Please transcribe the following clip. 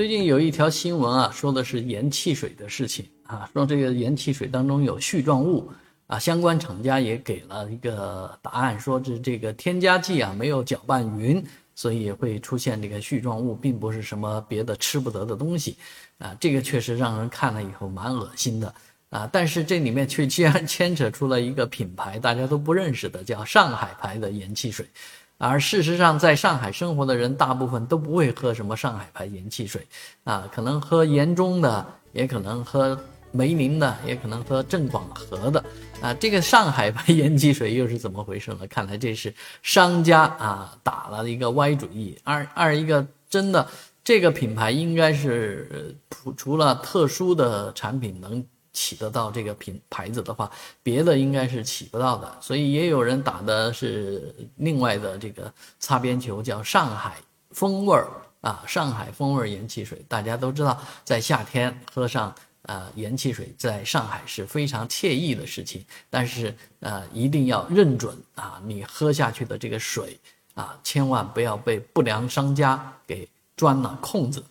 最近有一条新闻啊，说的是盐汽水的事情啊，说这个盐汽水当中有絮状物啊，相关厂家也给了一个答案，说是这个添加剂啊没有搅拌匀，所以会出现这个絮状物，并不是什么别的吃不得的东西啊。这个确实让人看了以后蛮恶心的啊，但是这里面却竟 然牵扯出了一个品牌，大家都不认识的，叫上海牌的盐汽水。而事实上，在上海生活的人大部分都不会喝什么上海牌盐汽水，啊，可能喝盐中的，也可能喝梅林的，也可能喝正广和的，啊，这个上海牌盐汽水又是怎么回事呢？看来这是商家啊打了一个歪主意。二二一个真的，这个品牌应该是除除了特殊的产品能。起得到这个品牌子的话，别的应该是起不到的，所以也有人打的是另外的这个擦边球，叫上海风味儿啊，上海风味盐汽水。大家都知道，在夏天喝上呃盐汽水，在上海是非常惬意的事情。但是呃，一定要认准啊，你喝下去的这个水啊，千万不要被不良商家给钻了空子。